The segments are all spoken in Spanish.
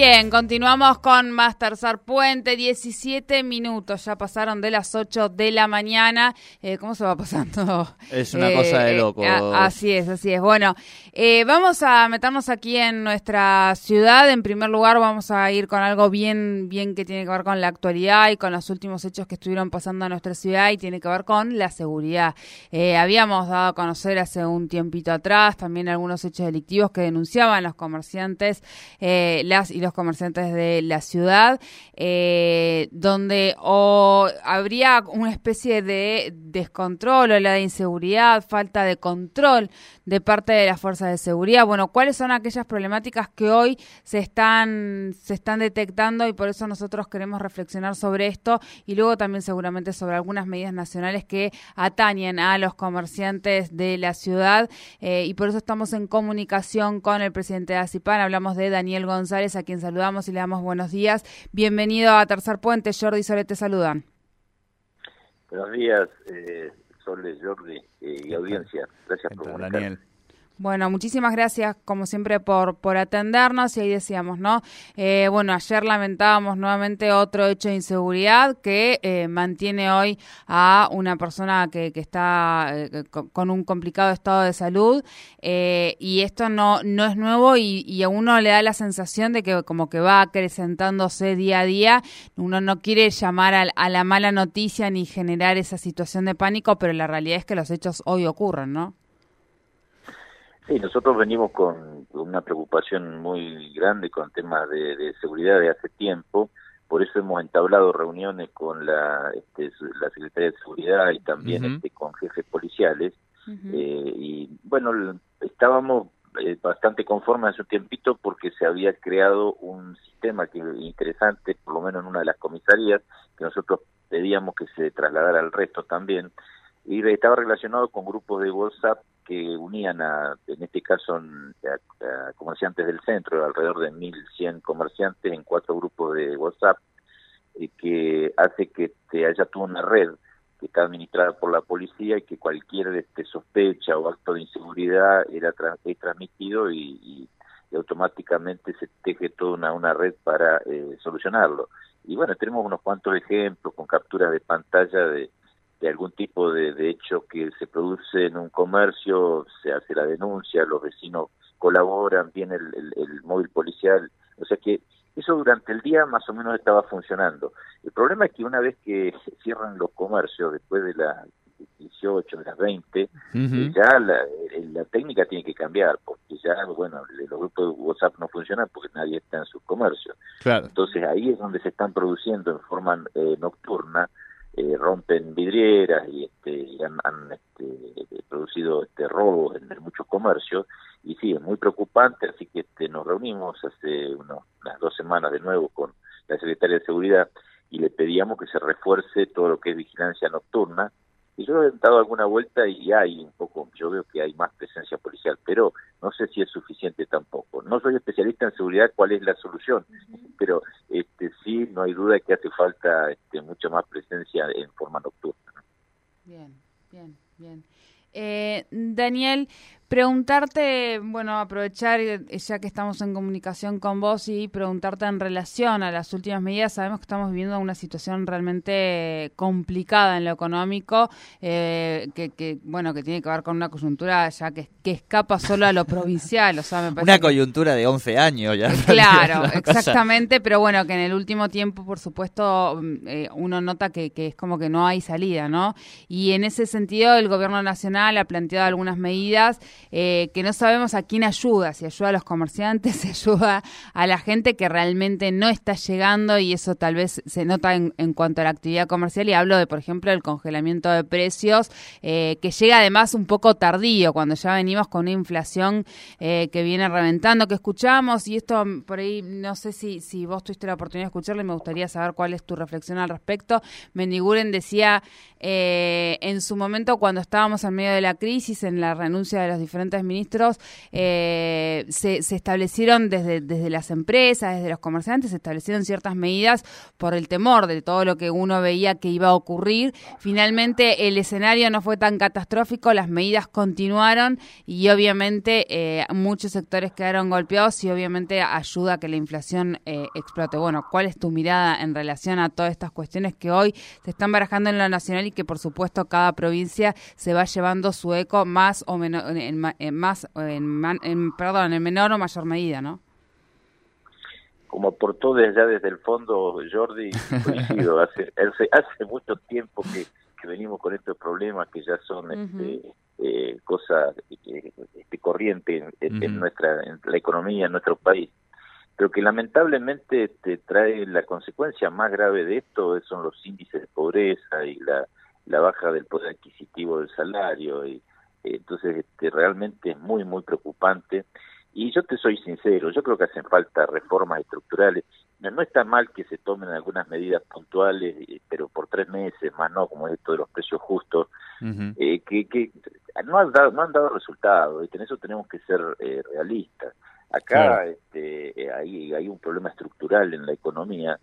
Bien, continuamos con más Tercer Puente, 17 minutos, ya pasaron de las 8 de la mañana. Eh, ¿Cómo se va pasando? Es una cosa de Eh, loco. a- así es, así es. Bueno, eh, vamos a meternos aquí en nuestra ciudad. En primer lugar, vamos a ir con algo bien, bien que tiene que ver con la actualidad y con los últimos hechos que estuvieron pasando en nuestra ciudad y tiene que ver con la seguridad. Eh, habíamos dado a conocer hace un tiempito atrás también algunos hechos delictivos que denunciaban los comerciantes, eh, las y los comerciantes de la ciudad, eh, donde o habría una especie de descontrol o la de inseguridad, falta de control de parte de las fuerzas de seguridad. Bueno, ¿cuáles son aquellas problemáticas que hoy se están, se están detectando y por eso nosotros queremos reflexionar sobre esto y luego también seguramente sobre algunas medidas nacionales que atañen a los comerciantes de la ciudad eh, y por eso estamos en comunicación con el presidente de ACIPAN. Hablamos de Daniel González, a quien saludamos y le damos buenos días. Bienvenido a Tercer Puente. Jordi y Sole te saludan. Buenos días, eh, Sole, Jordi eh, y audiencia. Gracias por. Daniel. Bueno, muchísimas gracias, como siempre, por, por atendernos. Y ahí decíamos, ¿no? Eh, bueno, ayer lamentábamos nuevamente otro hecho de inseguridad que eh, mantiene hoy a una persona que, que está eh, con, un complicado estado de salud. Eh, y esto no, no es nuevo y, y a uno le da la sensación de que como que va acrecentándose día a día. Uno no quiere llamar a, a la mala noticia ni generar esa situación de pánico, pero la realidad es que los hechos hoy ocurren, ¿no? Sí, nosotros venimos con una preocupación muy grande con temas de, de seguridad de hace tiempo. Por eso hemos entablado reuniones con la, este, la Secretaría de Seguridad y también este, con jefes policiales. Eh, y bueno, estábamos eh, bastante conformes hace un tiempito porque se había creado un sistema que interesante, por lo menos en una de las comisarías, que nosotros pedíamos que se trasladara al resto también, y estaba relacionado con grupos de WhatsApp que unían a, en este caso, a, comerciantes del centro, alrededor de 1.100 comerciantes en cuatro grupos de WhatsApp, y que hace que te haya toda una red que está administrada por la policía y que cualquier este, sospecha o acto de inseguridad era tra- es transmitido y automáticamente se teje toda una, una red para eh, solucionarlo. Y bueno, tenemos unos cuantos ejemplos con capturas de pantalla de, de algún tipo de, de hecho que se produce en un comercio, se hace la denuncia, los vecinos colaboran, viene el, el- el móvil policial, o sea que eso durante el día más o menos estaba funcionando. El problema es que una vez que cierran los comercios, después de las 18, de las 20, eh, Ujú. ya la, eh, la técnica tiene que cambiar, porque ya, bueno, los grupos de WhatsApp no funcionan porque nadie está en su comercio. Claro. Entonces ahí es donde se están produciendo en forma eh, nocturna, eh, rompen vidrieras y, este, y han, este, producido este, robos en, en muchos comercios. Y sí, es muy preocupante, así que este, nos reunimos hace unos, unas dos semanas de nuevo con la Secretaria de Seguridad y le pedíamos que se refuerce todo lo que es vigilancia nocturna. Y yo he dado alguna vuelta y hay un poco, yo veo que hay más presencia policial, pero no sé si es suficiente tampoco. No soy especialista en seguridad, cuál es la solución, pero este sí, no hay duda que hace falta este, mucha más presencia en forma nocturna. Bien, bien, bien. Eh, Daniel, preguntarte, bueno, aprovechar eh, ya que estamos en comunicación con vos y preguntarte en relación a las últimas medidas. Sabemos que estamos viviendo una situación realmente complicada en lo económico, eh, que, que, bueno, que tiene que ver con una coyuntura ya que, que escapa solo a lo provincial. O sea, me parece Una que- coyuntura de 11 años ya. Claro, cosa- exactamente, pero bueno, que en el último tiempo, por supuesto, mm, eh, uno nota que, que es como que no hay salida, ¿no? Y en ese sentido, el gobierno nacional ha planteado algunas medidas eh, que no sabemos a quién ayuda, si ayuda a los comerciantes, si ayuda a la gente que realmente no está llegando y eso tal vez se nota en, cuanto a la actividad comercial y hablo de, por ejemplo, el congelamiento de precios, eh, que llega además un poco tardío, cuando ya venimos con una inflación eh, que viene reventando, que escuchamos y esto por ahí, no sé si, si vos tuviste la oportunidad de escucharlo y me gustaría saber cuál es tu reflexión al respecto. Mendiguren decía eh, en su momento cuando estábamos en medio de la crisis, en la renuncia de los diferentes ministros, eh, se, establecieron desde, desde las empresas, desde los comerciantes, se establecieron ciertas medidas por el temor de todo lo que uno veía que iba a ocurrir. Finalmente el escenario no fue tan catastrófico, las medidas continuaron y obviamente eh, muchos sectores quedaron golpeados y obviamente ayuda a que la inflación explote. Bueno, ¿cuál es tu mirada en relación a todas estas cuestiones que hoy se están barajando en lo nacional y que por supuesto cada provincia se va llevando su eco más o menos en, más en, perdón en menor o mayor medida no como aportó desde desde el fondo Jordi coincido. Hace, hace mucho tiempo que, venimos con estos problemas que ya son este, eh, cosas eh, este, corriente en, nuestra en la economía en nuestro país. Pero que lamentablemente te trae la consecuencia más grave de esto son los índices de pobreza y la, la baja del poder adquisitivo del salario y entonces este, realmente es muy muy preocupante. Y yo te soy sincero yo creo que hacen falta reformas estructurales. No, está mal que se tomen algunas medidas puntuales pero por tres meses más no como esto de los precios justos. Eh, que, que no han dado no han dado resultados y en eso tenemos que ser eh, realistas. Acá este, eh, hay, hay un problema estructural en la economía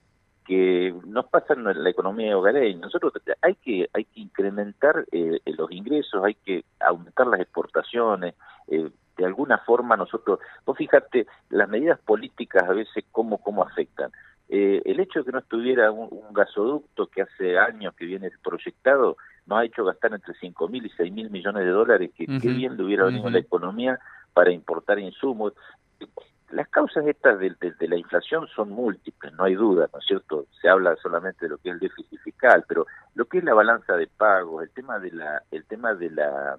que nos pasa en la economía hogareña. Nosotros hay que hay que incrementar eh, los ingresos, hay que aumentar las exportaciones. Eh, de alguna forma nosotros, vos fíjate, las medidas políticas a veces cómo cómo afectan. el hecho de que no estuviera un, gasoducto que hace años que viene proyectado nos ha hecho gastar entre cinco mil y seis mil millones de dólares, que qué bien le hubiera venido a la economía para importar insumos las causas estas de, la inflación son múltiples, no hay duda, ¿no es cierto? Se habla solamente de lo que es el déficit fiscal, pero lo que es la balanza de pagos, el tema de la, el tema de la,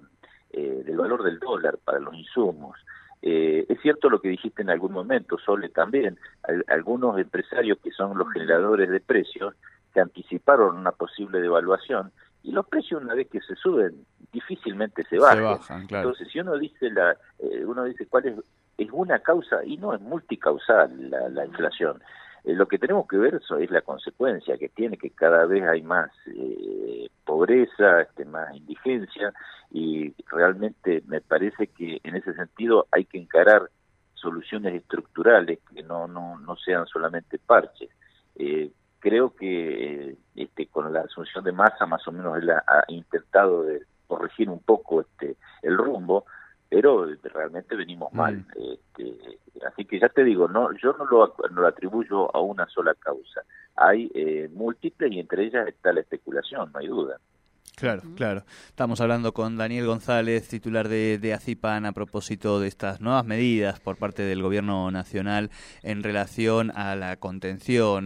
eh, del valor del dólar para los insumos. Eh, es cierto lo que dijiste en algún momento, Sole, también. algunos empresarios que son los generadores de precios se anticiparon una posible devaluación y los precios una vez que se suben difícilmente se bajan. Entonces, si uno dice la, eh, uno dice cuál es es una causa y no es multicausal la, inflación. Eh, lo que tenemos que ver eso es la consecuencia que tiene, que cada vez hay más eh, pobreza, este, más indigencia y realmente me parece que en ese sentido hay que encarar soluciones estructurales que no, no, no sean solamente parches. Eh, creo que este, con la asunción de masa más o menos él ha, intentado de corregir un poco este el rumbo, pero realmente venimos mal. Mm. Este, así que ya te digo, no, yo no lo, no lo atribuyo a una sola causa. Hay eh, múltiples y entre ellas está la especulación, no hay duda. Claro, claro. Estamos hablando con Daniel González, titular de, de, ACIPAN, a propósito de estas nuevas medidas por parte del Gobierno Nacional en relación a la contención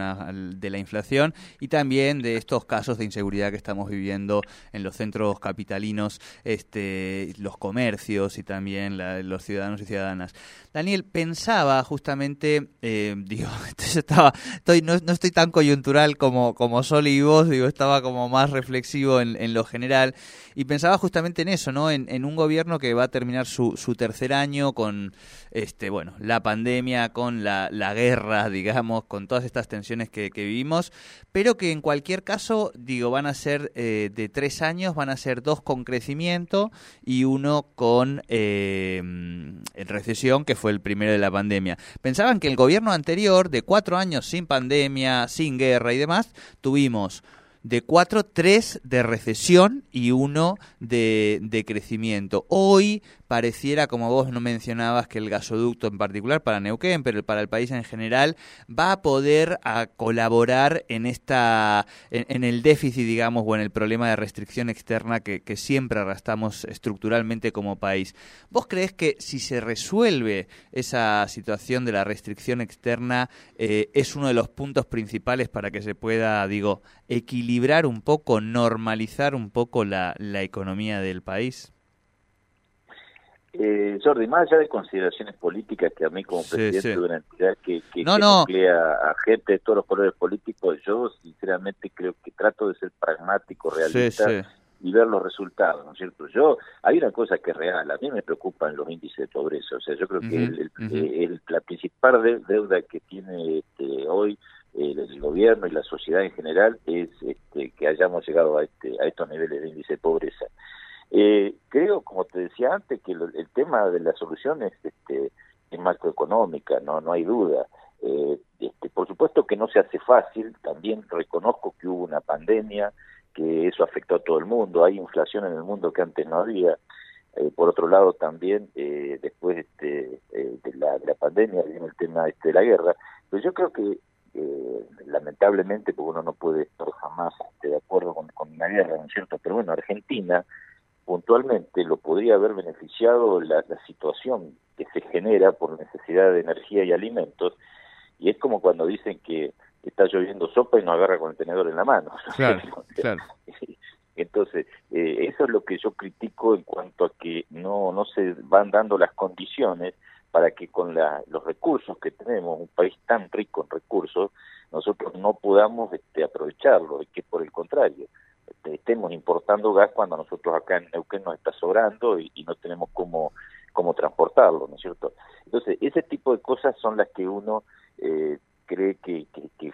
de la inflación y también de estos casos de inseguridad que estamos viviendo en los centros capitalinos, este, los comercios y también los ciudadanos y ciudadanas. Daniel, pensaba justamente, eh, digo, estaba, estoy, no, no, estoy tan coyuntural como, como Sol y vos, digo, estaba como más reflexivo en, en lo general. Y pensaba justamente en eso, ¿no? En, un gobierno que va a terminar su, su, tercer año con, este, bueno, la pandemia, con la, la guerra, digamos, con todas estas tensiones que, vivimos, pero que en cualquier caso, digo, van a ser eh, de tres años, van a ser dos con crecimiento y uno con eh, recesión, que fue el primero de la pandemia. Pensaban que el gobierno anterior, de cuatro años sin pandemia, sin guerra y demás, tuvimos de cuatro, tres de recesión y uno de, crecimiento. Hoy pareciera, como vos no mencionabas, que el gasoducto en particular para Neuquén, pero para el país en general, va a poder a colaborar en esta, en, el déficit, digamos, o en el problema de restricción externa que, siempre arrastramos estructuralmente como país. ¿Vos crees que si se resuelve esa situación de la restricción externa, eh, es uno de los puntos principales para que se pueda, digo, equilibrar un poco, normalizar un poco la, la economía del país? Eh, Jordi, más allá de consideraciones políticas que a mí como Sí, presidente sí. de una entidad que, que, No, que no. nuclea a gente de todos los colores políticos, yo sinceramente creo que trato de ser pragmático, realista Sí, y ver los resultados, ¿no es cierto? Yo, hay una cosa que es real, a mí me preocupan los índices de pobreza, o sea, yo creo que el- el- eh, el- la principal de- deuda que tiene este, hoy eh, el gobierno y la sociedad en general es este, que hayamos llegado a, este, a estos niveles de índice de pobreza. Eh, creo, como te decía antes, que lo- el tema de la solución es, este, es macroeconómica, no, no hay duda. Eh, este, por supuesto que no se hace fácil, también reconozco que hubo una pandemia, que eso afectó a todo el mundo, hay inflación en el mundo que antes no había. Eh, por otro lado, también este, después este, eh, de, la, de la pandemia vino el tema este, de la guerra. Pero yo creo que eh, lamentablemente, porque uno no puede estar jamás este, de acuerdo con, con una guerra, ¿no es cierto? Pero bueno, Argentina puntualmente lo podría haber beneficiado la, la situación que se genera por necesidad de energía y alimentos, y es como cuando dicen que está lloviendo sopa y no agarra con el tenedor en la mano. Claro, claro. Entonces, eh, eso es lo que yo critico en cuanto a que no, no se van dando las condiciones para que con la, los recursos que tenemos, un país tan rico en recursos, nosotros no podamos este, aprovecharlo y que por el contrario estemos importando gas cuando nosotros acá en Neuquén nos está sobrando y, no tenemos cómo, cómo transportarlo, ¿no es cierto? Entonces, ese tipo de cosas son las que uno eh, cree que,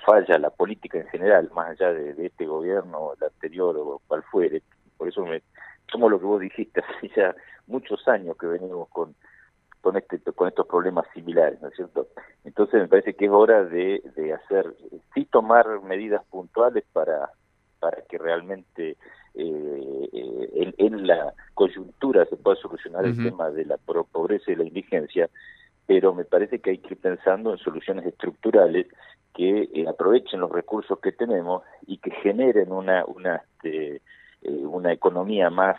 falla la política en general, más allá de, de este gobierno, el anterior o cual fuere. Por eso me tomo lo que vos dijiste, hace ya muchos años que venimos con con este con estos problemas similares, ¿no es cierto? Entonces me parece que es hora de, de hacer, sí tomar medidas puntuales para para que realmente eh, eh, en, en la coyuntura se pueda solucionar el tema de la pobreza y la indigencia, pero me parece que hay que ir pensando en soluciones estructurales que eh, aprovechen los recursos que tenemos y que generen una una este, eh, una economía más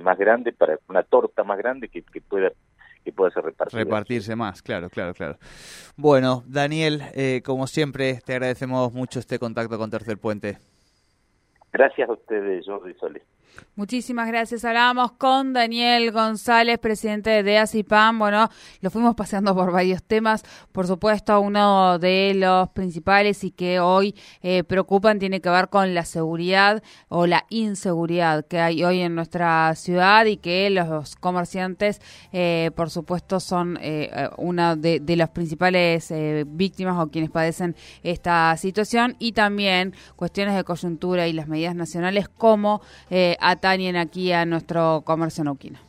más grande para una torta más grande que, que pueda que pueda ser repartida. Repartirse más, claro, claro, claro. Bueno, Daniel, eh, como siempre, te agradecemos mucho este contacto con Tercer Puente. Gracias a ustedes, Jordi Solé. Muchísimas gracias. Hablábamos con Daniel González, presidente de ACIPAM. Bueno, lo fuimos paseando por varios temas. Por supuesto, uno de los principales y que hoy eh, preocupan tiene que ver con la seguridad o la inseguridad que hay hoy en nuestra ciudad y que los comerciantes, eh, por supuesto, son eh, eh, una de, de las principales eh, víctimas o quienes padecen esta situación y también cuestiones de coyuntura y las medidas nacionales como atañen aquí a nuestro comercio nauquino.